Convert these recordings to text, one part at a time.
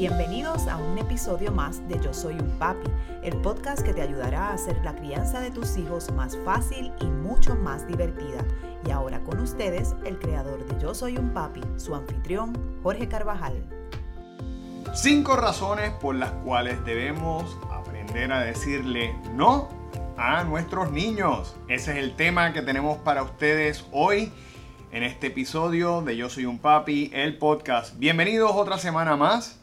Bienvenidos a un episodio más de Yo Soy un Papi, el podcast que te ayudará a hacer la crianza de tus hijos más fácil y mucho más divertida. Y ahora con ustedes, el creador de Yo Soy un Papi, su anfitrión, Jorge Carvajal. Cinco razones por las cuales debemos aprender a decirle no a nuestros niños. Ese es el tema que tenemos para ustedes hoy en este episodio de Yo Soy un Papi, el podcast. Bienvenidos otra semana más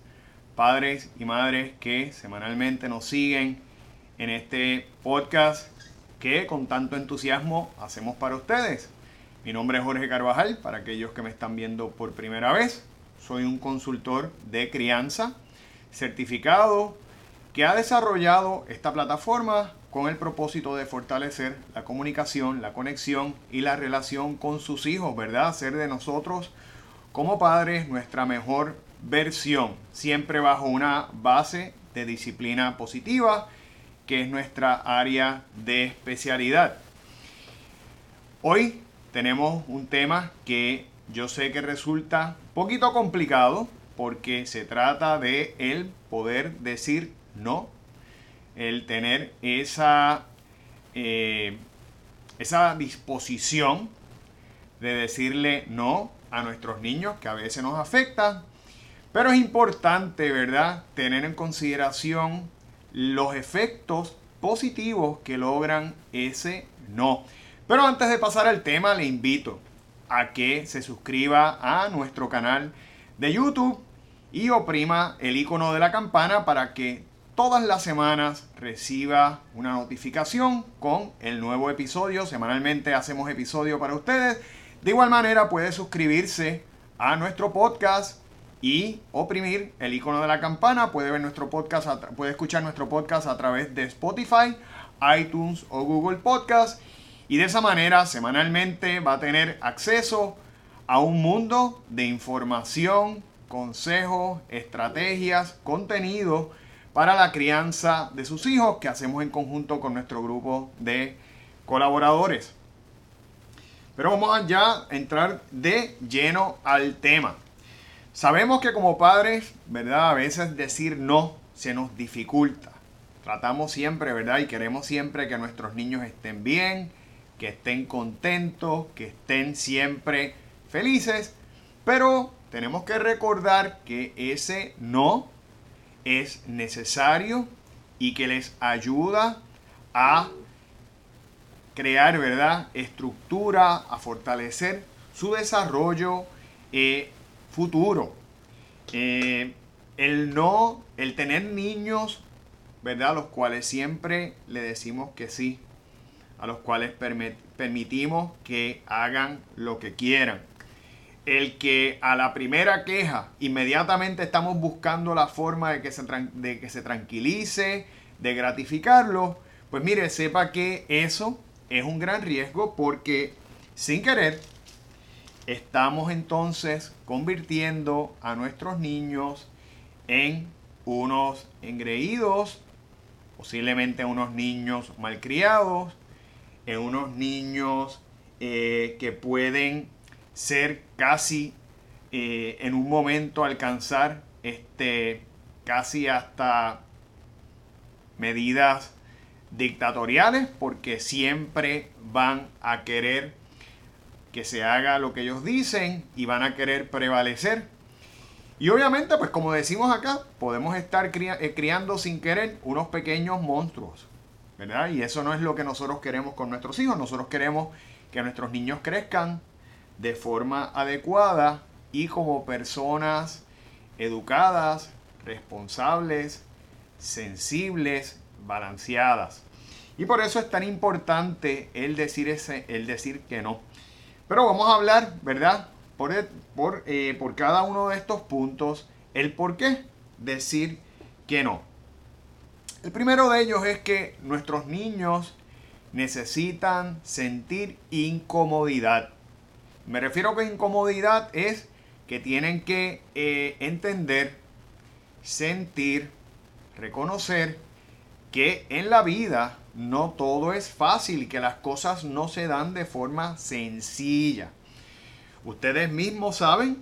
padres y madres que semanalmente nos siguen en este podcast que con tanto entusiasmo hacemos para ustedes. Mi nombre es Jorge Carvajal, para aquellos que me están viendo por primera vez. Soy un consultor de crianza certificado que ha desarrollado esta plataforma con el propósito de fortalecer la comunicación, la conexión y la relación con sus hijos, ¿verdad? Hacer de nosotros como padres nuestra mejor versión, siempre bajo una base de disciplina positiva, que es nuestra área de especialidad. Hoy tenemos un tema que yo sé que resulta poquito complicado porque se trata de el poder decir no, el tener esa, eh, esa disposición de decirle no a nuestros niños que a veces nos afecta pero es importante, ¿verdad?, tener en consideración los efectos positivos que logran ese no. Pero antes de pasar al tema, le invito a que se suscriba a nuestro canal de YouTube y oprima el icono de la campana para que todas las semanas reciba una notificación con el nuevo episodio. Semanalmente hacemos episodio para ustedes. De igual manera puede suscribirse a nuestro podcast y oprimir el icono de la campana. Puede ver nuestro podcast, puede escuchar nuestro podcast a través de Spotify, iTunes o Google Podcast. Y de esa manera, semanalmente va a tener acceso a un mundo de información, consejos, estrategias, contenido para la crianza de sus hijos que hacemos en conjunto con nuestro grupo de colaboradores. Pero vamos ya entrar de lleno al tema. Sabemos que como padres, ¿verdad? A veces decir no se nos dificulta. Tratamos siempre, ¿verdad? Y queremos siempre que nuestros niños estén bien, que estén contentos, que estén siempre felices. Pero tenemos que recordar que ese no es necesario y que les ayuda a crear, ¿verdad? Estructura, a fortalecer su desarrollo eh, futuro. Eh, el no, el tener niños, ¿verdad? A los cuales siempre le decimos que sí, a los cuales permitimos que hagan lo que quieran. El que a la primera queja inmediatamente estamos buscando la forma de que se, de que se tranquilice, de gratificarlo, pues mire, sepa que eso es un gran riesgo porque sin querer estamos entonces convirtiendo a nuestros niños en unos engreídos, posiblemente unos niños malcriados, en unos niños eh, que pueden ser casi eh, en un momento alcanzar este, casi hasta medidas dictatoriales porque siempre van a querer que se haga lo que ellos dicen y van a querer prevalecer. Y obviamente, pues como decimos acá, podemos estar eh, criando sin querer unos pequeños monstruos, ¿verdad? Y eso no es lo que nosotros queremos con nuestros hijos. Nosotros queremos que nuestros niños crezcan de forma adecuada y como personas educadas, responsables, sensibles, balanceadas. Y por eso es tan importante el decir, ese, el decir que no. Pero vamos a hablar, ¿verdad? Por, por, eh, por cada uno de estos puntos, el por qué decir que no. El primero de ellos es que nuestros niños necesitan sentir incomodidad. Me refiero que incomodidad es que tienen que eh, entender, sentir, reconocer que en la vida no todo es fácil y que las cosas no se dan de forma sencilla. Ustedes mismos saben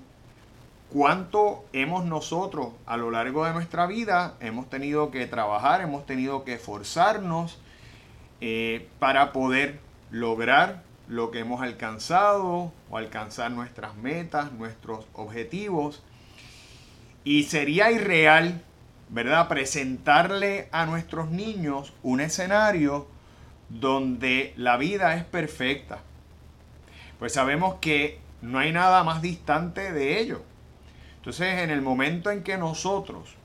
cuánto hemos nosotros a lo largo de nuestra vida, hemos tenido que trabajar, hemos tenido que esforzarnos eh, para poder lograr lo que hemos alcanzado o alcanzar nuestras metas, nuestros objetivos. Y sería irreal, ¿verdad? Presentarle a nuestros niños un escenario donde la vida es perfecta. Pues sabemos que no hay nada más distante de ello. Entonces, en el momento en que nosotros,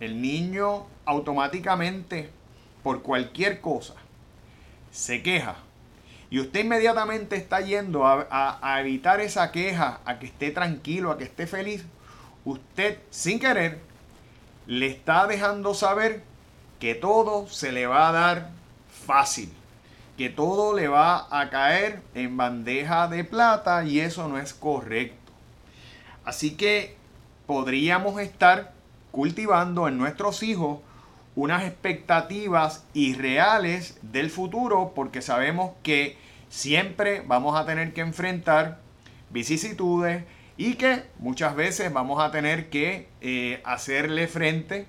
el niño automáticamente, por cualquier cosa, se queja, y usted inmediatamente está yendo a, evitar esa queja, a que esté tranquilo, a que esté feliz, usted sin querer le está dejando saber que todo se le va a dar fácil, que todo le va a caer en bandeja de plata y eso no es correcto. Así que podríamos estar cultivando en nuestros hijos unas expectativas irreales del futuro porque sabemos que siempre vamos a tener que enfrentar vicisitudes y que muchas veces vamos a tener que eh, hacerle frente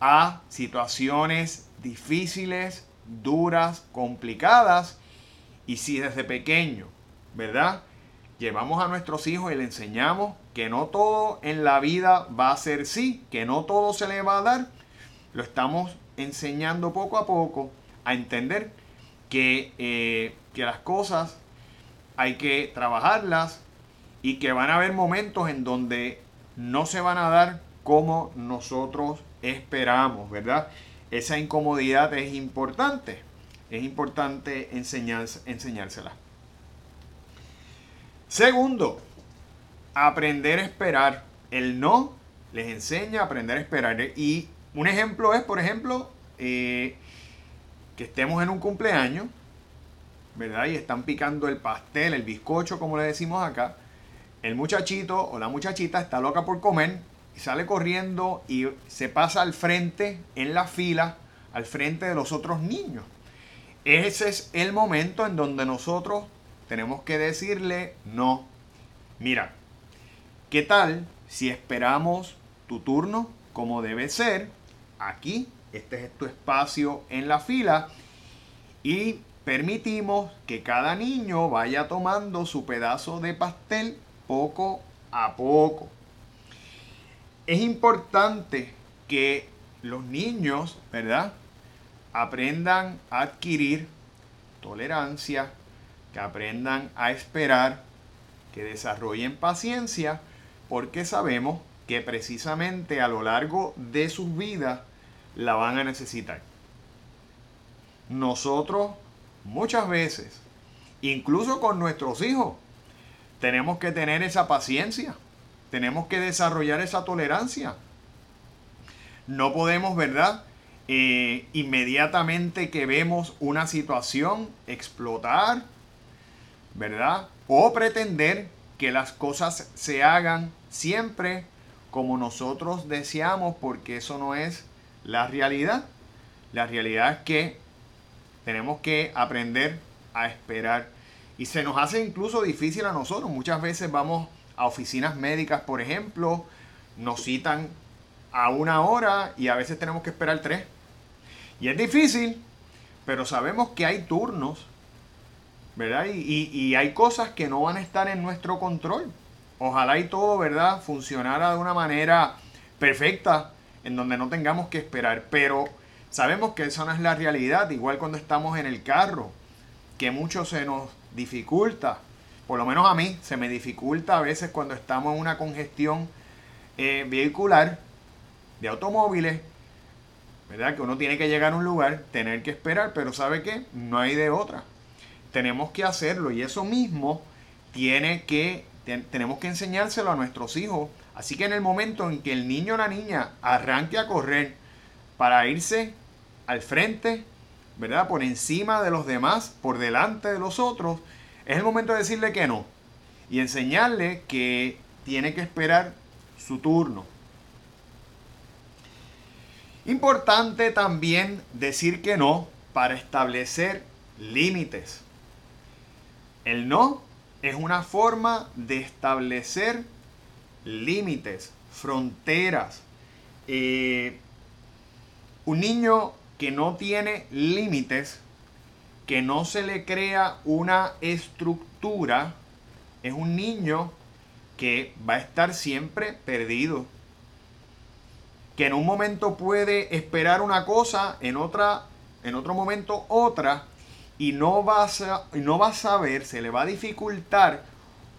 a situaciones difíciles, duras, complicadas y si desde pequeño, ¿verdad? Llevamos a nuestros hijos y le enseñamos que no todo en la vida va a ser sí, que no todo se le va a dar, lo estamos enseñando poco a poco a entender que, eh, que las cosas hay que trabajarlas y que van a haber momentos en donde no se van a dar como nosotros esperamos, ¿verdad? Esa incomodidad es importante, es importante enseñársela. Segundo, aprender a esperar. El no les enseña a aprender a esperar. Y un ejemplo es, por ejemplo, eh, que estemos en un cumpleaños, ¿verdad? Y están picando el pastel, el bizcocho, como le decimos acá. El muchachito o la muchachita está loca por comer y sale corriendo y se pasa al frente en la fila, al frente de los otros niños. Ese es el momento en donde nosotros tenemos que decirle no. Mira, ¿qué tal si esperamos tu turno como debe ser? aquí, este es tu espacio en la fila y permitimos que cada niño vaya tomando su pedazo de pastel poco a poco. Es importante que los niños, ¿verdad? Aprendan a adquirir tolerancia, que aprendan a esperar, que desarrollen paciencia, porque sabemos que precisamente a lo largo de sus vidas la van a necesitar. Nosotros muchas veces, incluso con nuestros hijos, tenemos que tener esa paciencia, tenemos que desarrollar esa tolerancia. No podemos, ¿verdad? Eh, inmediatamente que vemos una situación explotar, ¿verdad? O pretender que las cosas se hagan siempre como nosotros deseamos, porque eso no es la realidad. La realidad es que tenemos que aprender a esperar. Y se nos hace incluso difícil a nosotros. Muchas veces vamos a oficinas médicas, por ejemplo, nos citan a una hora y a veces tenemos que esperar tres. Y es difícil, pero sabemos que hay turnos, ¿verdad? Y, y, hay cosas que no van a estar en nuestro control. Ojalá y todo, ¿verdad? Funcionara de una manera perfecta en donde no tengamos que esperar. Pero sabemos que eso no es la realidad, igual cuando estamos en el carro, que mucho se nos dificulta, por lo menos a mí se me dificulta a veces cuando estamos en una congestión eh, vehicular de automóviles, ¿verdad? Que uno tiene que llegar a un lugar, tener que esperar, pero ¿sabe qué? No hay de otra. Tenemos que hacerlo y eso mismo tiene que, tenemos que enseñárselo a nuestros hijos Así que en el momento en que el niño o la niña arranque a correr para irse al frente, ¿verdad? Por encima de los demás, por delante de los otros, es el momento de decirle que no y enseñarle que tiene que esperar su turno. Importante también decir que no para establecer límites. El no es una forma de establecer límites, fronteras. Eh, un niño que no tiene límites, que no se le crea una estructura, es un niño que va a estar siempre perdido. Que en un momento puede esperar una cosa, en otra, en otro momento otra, y no va a, no va a saber, se le va a dificultar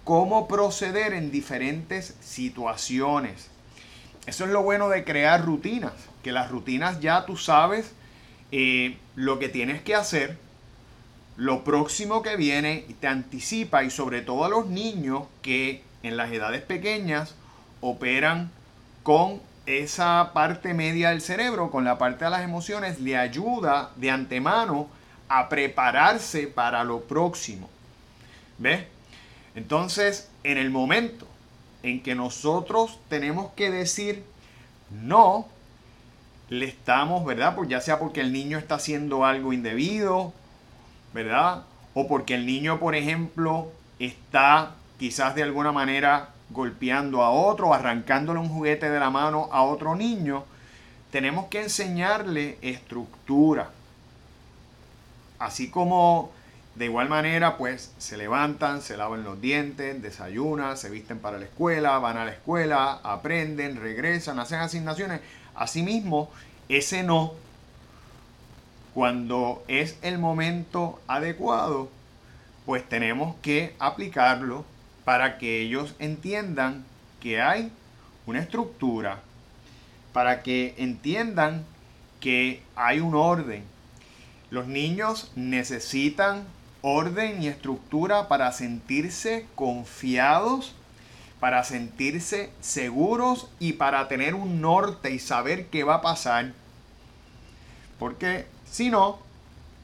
cómo proceder en diferentes situaciones. Eso es lo bueno de crear rutinas, que las rutinas ya tú sabes lo que tienes que hacer, lo próximo que viene, te anticipa y sobre todo a los niños que en las edades pequeñas operan con esa parte media del cerebro, con la parte de las emociones, le ayuda de antemano a prepararse para lo próximo. ¿Ves? Entonces, en el momento en que nosotros tenemos que decir no, le estamos, ¿verdad? Pues ya sea porque el niño está haciendo algo indebido, ¿verdad? O porque el niño, por ejemplo, está quizás de alguna manera golpeando a otro, arrancándole un juguete de la mano a otro niño, tenemos que enseñarle estructura. Así como de igual manera, pues se levantan, se lavan los dientes, desayunan, se visten para la escuela, van a la escuela, aprenden, regresan, hacen asignaciones. Asimismo, ese no, cuando es el momento adecuado, pues tenemos que aplicarlo para que ellos entiendan que hay una estructura, para que entiendan que hay un orden. Los niños necesitan orden y estructura para sentirse confiados, para sentirse seguros y para tener un norte y saber qué va a pasar. Porque si no,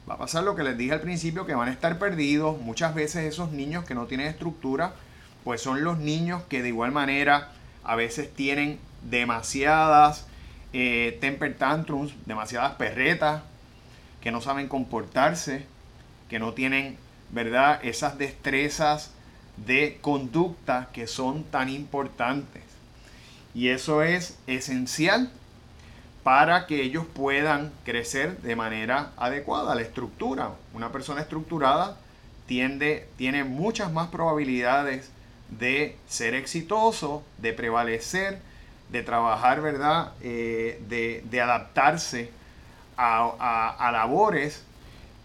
va a pasar lo que les dije al principio, que van a estar perdidos. Muchas veces esos niños que no tienen estructura, pues son los niños que de igual manera a veces tienen demasiadas eh, temper tantrums, demasiadas perretas, que no saben comportarse que no tienen, ¿verdad? Esas destrezas de conducta que son tan importantes. Y eso es esencial para que ellos puedan crecer de manera adecuada. La estructura, una persona estructurada tiende, tiene muchas más probabilidades de ser exitoso, de prevalecer, de trabajar, ¿verdad? Eh, de, adaptarse a, a labores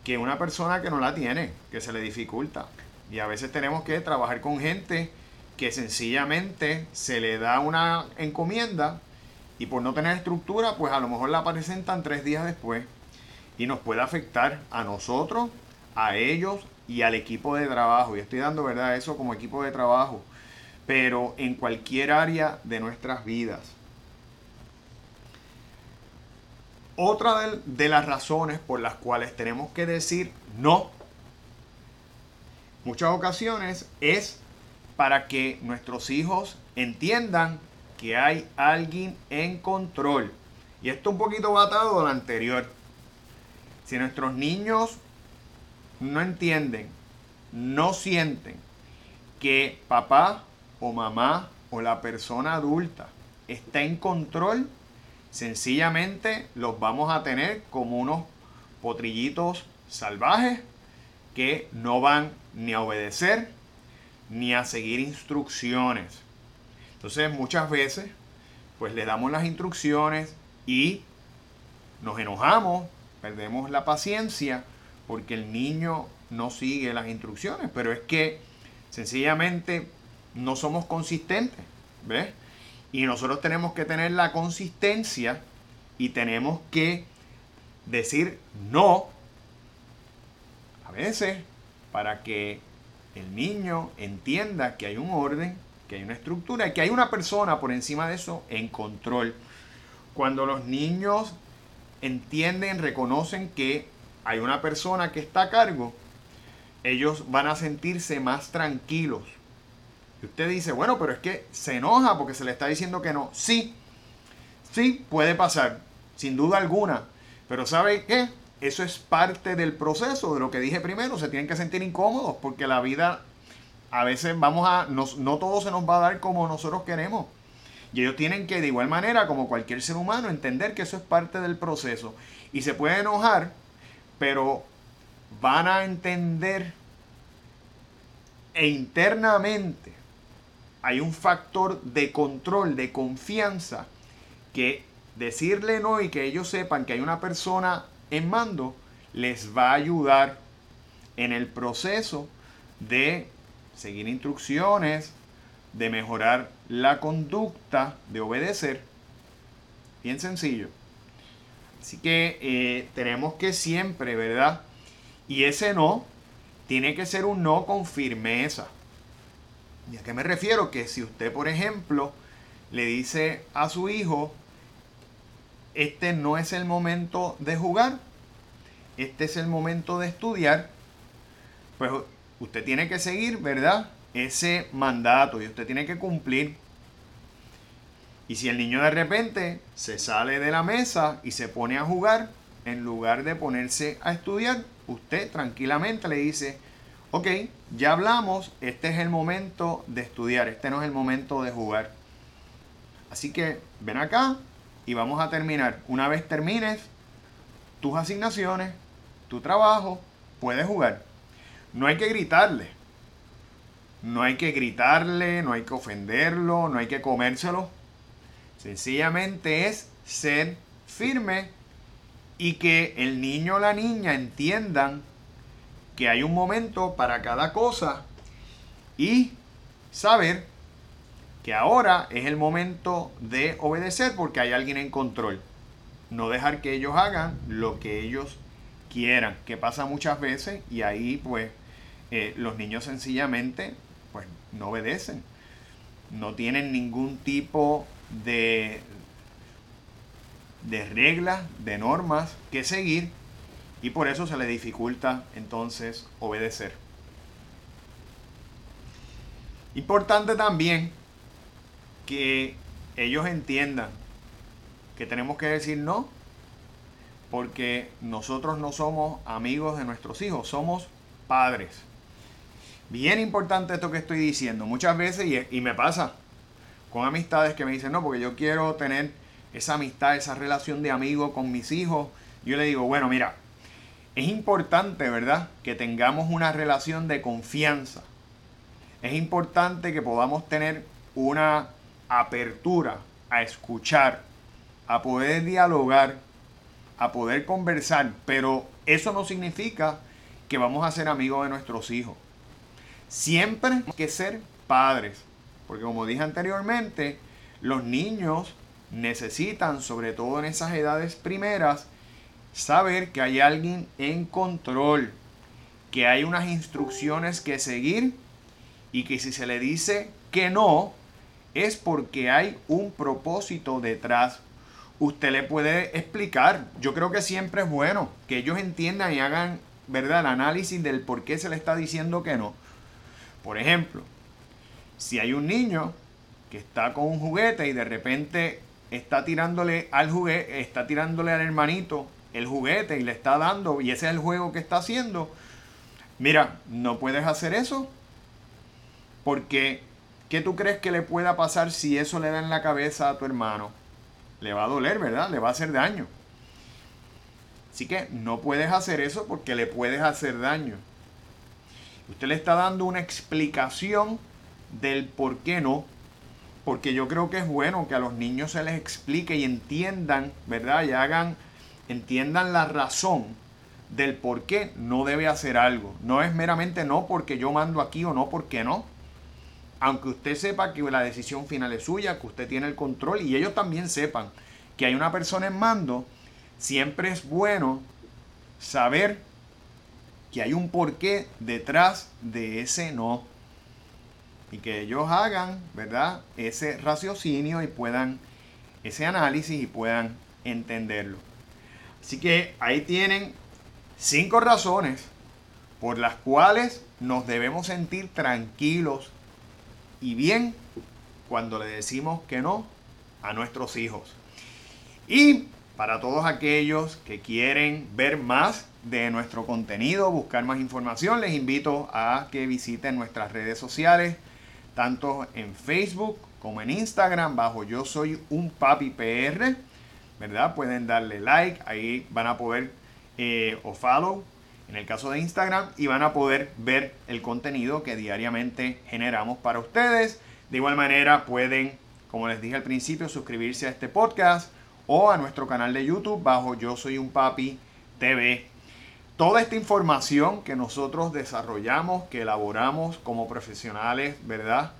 que una persona que no la tiene, que se le dificulta. Y a veces tenemos que trabajar con gente que sencillamente se le da una encomienda y por no tener estructura, pues a lo mejor la presentan tres días después y nos puede afectar a nosotros, a ellos y al equipo de trabajo. Y estoy dando verdad eso como equipo de trabajo, pero en cualquier área de nuestras vidas. Otra de, las razones por las cuales tenemos que decir no, muchas ocasiones, es para que nuestros hijos entiendan que hay alguien en control. Y esto un poquito va atado a lo anterior. Si nuestros niños no entienden, no sienten que papá o mamá o la persona adulta está en control, Sencillamente los vamos a tener como unos potrillitos salvajes que no van ni a obedecer ni a seguir instrucciones. Entonces muchas veces pues le damos las instrucciones y nos enojamos, perdemos la paciencia porque el niño no sigue las instrucciones, pero es que sencillamente no somos consistentes, ¿ves? Y nosotros tenemos que tener la consistencia y tenemos que decir no a veces para que el niño entienda que hay un orden, que hay una estructura y que hay una persona por encima de eso en control. Cuando los niños entienden, reconocen que hay una persona que está a cargo, ellos van a sentirse más tranquilos usted dice, bueno, pero es que se enoja porque se le está diciendo que no. Sí, sí, puede pasar, sin duda alguna. Pero ¿sabe qué? Eso es parte del proceso, de lo que dije primero. Se tienen que sentir incómodos porque la vida a veces vamos a, no todo se nos va a dar como nosotros queremos. Y ellos tienen que, de igual manera, como cualquier ser humano, entender que eso es parte del proceso. Y se puede enojar, pero van a entender e internamente hay un factor de control, de confianza, que decirle no y que ellos sepan que hay una persona en mando les va a ayudar en el proceso de seguir instrucciones, de mejorar la conducta, de obedecer. Bien sencillo. Así que eh, tenemos que siempre, ¿verdad? Y ese no tiene que ser un no con firmeza. ¿Y a qué me refiero? Que si usted, por ejemplo, le dice a su hijo, este no es el momento de jugar, este es el momento de estudiar, pues usted tiene que seguir, ¿verdad? Ese mandato y usted tiene que cumplir. Y si el niño de repente se sale de la mesa y se pone a jugar, en lugar de ponerse a estudiar, usted tranquilamente le dice, ok, ya hablamos, este es el momento de estudiar, este no es el momento de jugar. Así que ven acá y vamos a terminar. Una vez termines tus asignaciones, tu trabajo, puedes jugar. No hay que gritarle. No hay que gritarle, no hay que ofenderlo, no hay que comérselo. Sencillamente es ser firme y que el niño o la niña entiendan que hay un momento para cada cosa y saber que ahora es el momento de obedecer porque hay alguien en control. No dejar que ellos hagan lo que ellos quieran, que pasa muchas veces y ahí pues eh, los niños sencillamente pues no obedecen, no tienen ningún tipo de, de reglas, de normas que seguir y por eso se le dificulta entonces obedecer. Importante también que ellos entiendan que tenemos que decir no, porque nosotros no somos amigos de nuestros hijos, somos padres. Bien importante esto que estoy diciendo. Muchas veces, y, y me pasa con amistades que me dicen, no, porque yo quiero tener esa amistad, esa relación de amigo con mis hijos. Yo le digo, bueno, mira, es importante, ¿verdad? Que tengamos una relación de confianza. Es importante que podamos tener una apertura a escuchar, a poder dialogar, a poder conversar, pero eso no significa que vamos a ser amigos de nuestros hijos. Siempre hay que ser padres, porque como dije anteriormente, los niños necesitan, sobre todo en esas edades primeras, saber que hay alguien en control, que hay unas instrucciones que seguir y que si se le dice que no, es porque hay un propósito detrás. Usted le puede explicar. Yo creo que siempre es bueno que ellos entiendan y hagan ¿verdad? el análisis del por qué se le está diciendo que no. Por ejemplo, si hay un niño que está con un juguete y de repente está tirándole al juguete, está tirándole al hermanito el juguete y le está dando y ese es el juego que está haciendo, mira, no puedes hacer eso porque ¿qué tú crees que le pueda pasar si eso le da en la cabeza a tu hermano? Le va a doler, ¿verdad? Le va a hacer daño. Así que no puedes hacer eso porque le puedes hacer daño. Usted le está dando una explicación del por qué no. Porque yo creo que es bueno que a los niños se les explique y entiendan, ¿verdad? Y hagan entiendan la razón del por qué no debe hacer algo. No es meramente no porque yo mando aquí o no porque no. Aunque usted sepa que la decisión final es suya, que usted tiene el control y ellos también sepan que hay una persona en mando, siempre es bueno saber que hay un porqué detrás de ese no. Y que ellos hagan, ¿verdad? Ese raciocinio y puedan, ese análisis y puedan entenderlo. Así que ahí tienen cinco razones por las cuales nos debemos sentir tranquilos y bien cuando le decimos que no a nuestros hijos. Y para todos aquellos que quieren ver más de nuestro contenido, buscar más información, les invito a que visiten nuestras redes sociales, tanto en Facebook como en Instagram, bajo Yo Soy un Papi PR, ¿verdad? Pueden darle like, ahí van a poder, eh, o follow, en el caso de Instagram, y van a poder ver el contenido que diariamente generamos para ustedes. De igual manera, pueden, como les dije al principio, suscribirse a este podcast o a nuestro canal de YouTube bajo Yo Soy un Papi TV. Toda esta información que nosotros desarrollamos, que elaboramos como profesionales, ¿verdad?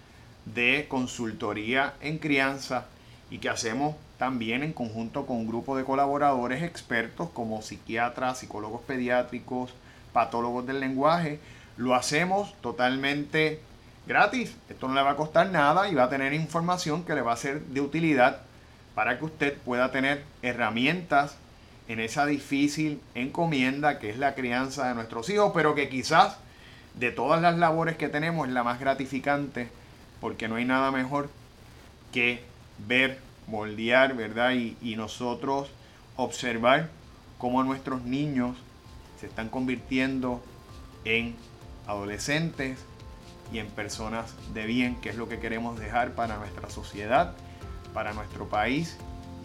De consultoría en crianza y que hacemos también en conjunto con un grupo de colaboradores expertos como psiquiatras, psicólogos pediátricos, patólogos del lenguaje, lo hacemos totalmente gratis. Esto no le va a costar nada y va a tener información que le va a ser de utilidad para que usted pueda tener herramientas en esa difícil encomienda que es la crianza de nuestros hijos, pero que quizás de todas las labores que tenemos es la más gratificante, porque no hay nada mejor que ver, moldear, ¿verdad? Y, y nosotros observar cómo nuestros niños se están convirtiendo en adolescentes y en personas de bien, que es lo que queremos dejar para nuestra sociedad, para nuestro país,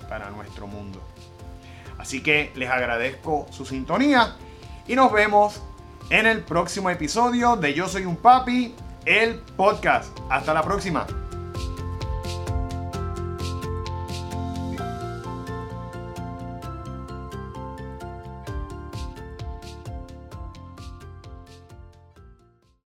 para nuestro mundo. Así que les agradezco su sintonía y nos vemos en el próximo episodio de Yo Soy un Papi, el podcast. Hasta la próxima.